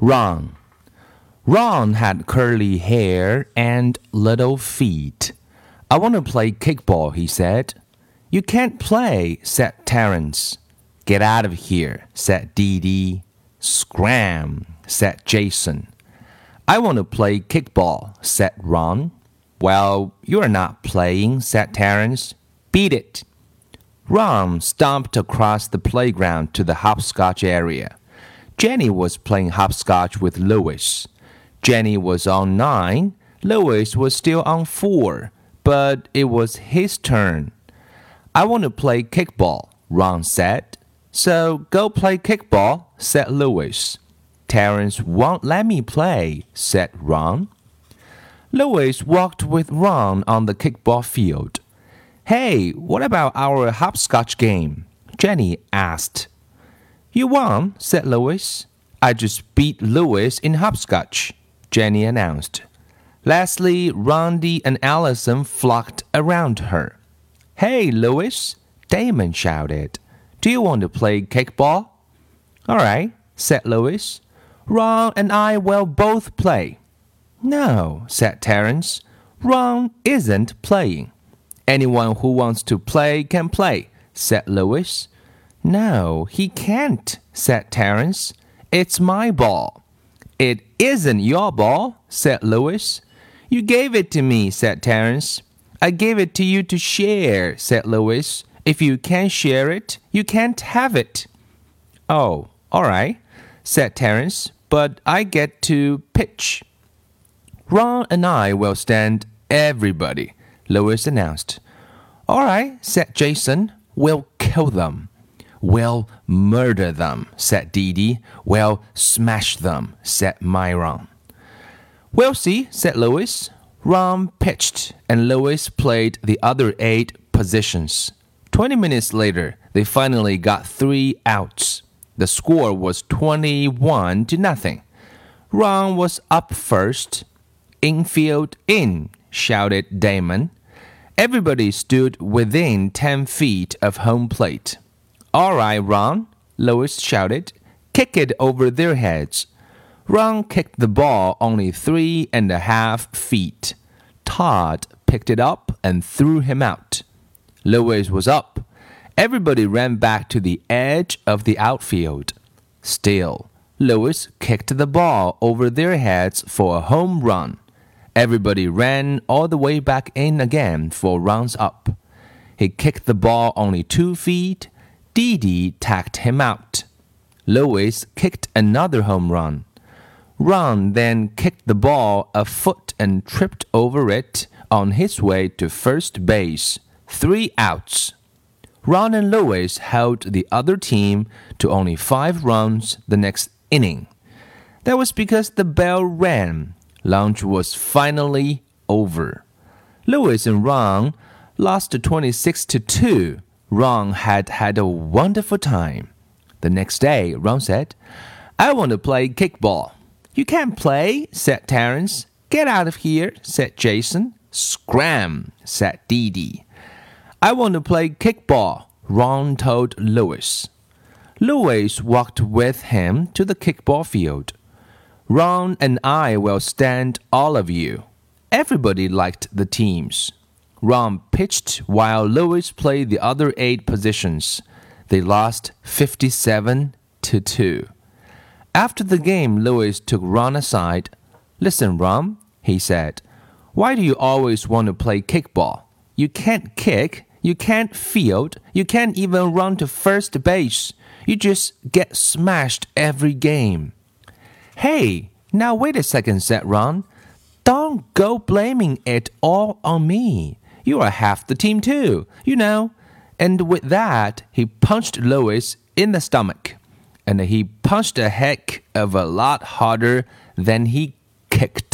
Ron. Ron had curly hair and little feet. I want to play kickball, he said. You can't play, said Terrence. Get out of here, said Dee Dee. Scram, said Jason. I want to play kickball, said Ron. Well, you're not playing, said Terrence. Beat it. Ron stomped across the playground to the hopscotch area. Jenny was playing hopscotch with Louis. Jenny was on nine, Louis was still on four, but it was his turn. I want to play kickball, Ron said. So go play kickball, said Louis. Terrence won't let me play, said Ron. Louis walked with Ron on the kickball field. Hey, what about our hopscotch game? Jenny asked. You won, said Louis. I just beat Louis in hopscotch, Jenny announced. Leslie, Rondi, and Allison flocked around her. Hey, Louis, Dameon shouted. Do you want to play kickball? All right, said Louis. Ron and I will both play. No, said Terrence. Ron isn't playing. Anyone who wants to play can play, said Louis. No, he can't, said Terrence. It's my ball. It isn't your ball, said Louis. You gave it to me, said Terrence. I gave it to you to share, said Louis. If you can't share it, you can't have it. Oh, all right, said Terrence, but I get to pitch. Ron and I will stand everybody, Louis announced. All right, said Jason. We'll kill them. We'll murder them, said Dee. We'll smash them, said Myron. We'll see, said Louis. Ron pitched, and Louis played the other eight positions. Twenty minutes later, they finally got three outs. The score was 21 to nothing. Ron was up first. Infield in, shouted Dameon. Everybody stood within 10 feet of home plate. All right, Ron, Louis shouted. Kick it over their heads. Ron kicked the ball only three and a half feet. Todd picked it up and threw him out. Louis was up. Everybody ran back to the edge of the outfield. Still, Louis kicked the ball over their heads for a home run. Everybody ran all the way back in again for runs up. He kicked the ball only two feet. Dee tacked him out. Louis kicked another home run. Ron then kicked the ball a foot and tripped over it on his way to first base. Three outs. Ron and Louis held the other team to only five runs the next inning. That was because the bell rang. Lunch was finally over. Louis and Ron lost 26 to 2. Ron had had a wonderful time. The next day, Ron said, I want to play kickball. You can't play, said Terrence. Get out of here, said Jason. Scram, said Dee Dee. I want to play kickball, Ron told Louis. Louis walked with him to the kickball field. Ron and I will stand all of you. Everybody liked the teams. Ron pitched while Louis played the other eight positions. They lost 57 to 2. After the game, Louis took Ron aside. Listen, Ron, he said, why do you always want to play kickball? You can't kick, you can't field, you can't even run to first base. You just get smashed every game. Hey, now wait a second, said Ron. Don't go blaming it all on me. You are half the team too, you know. And with that, he punched Louis in the stomach. And he punched a heck of a lot harder than he kicked.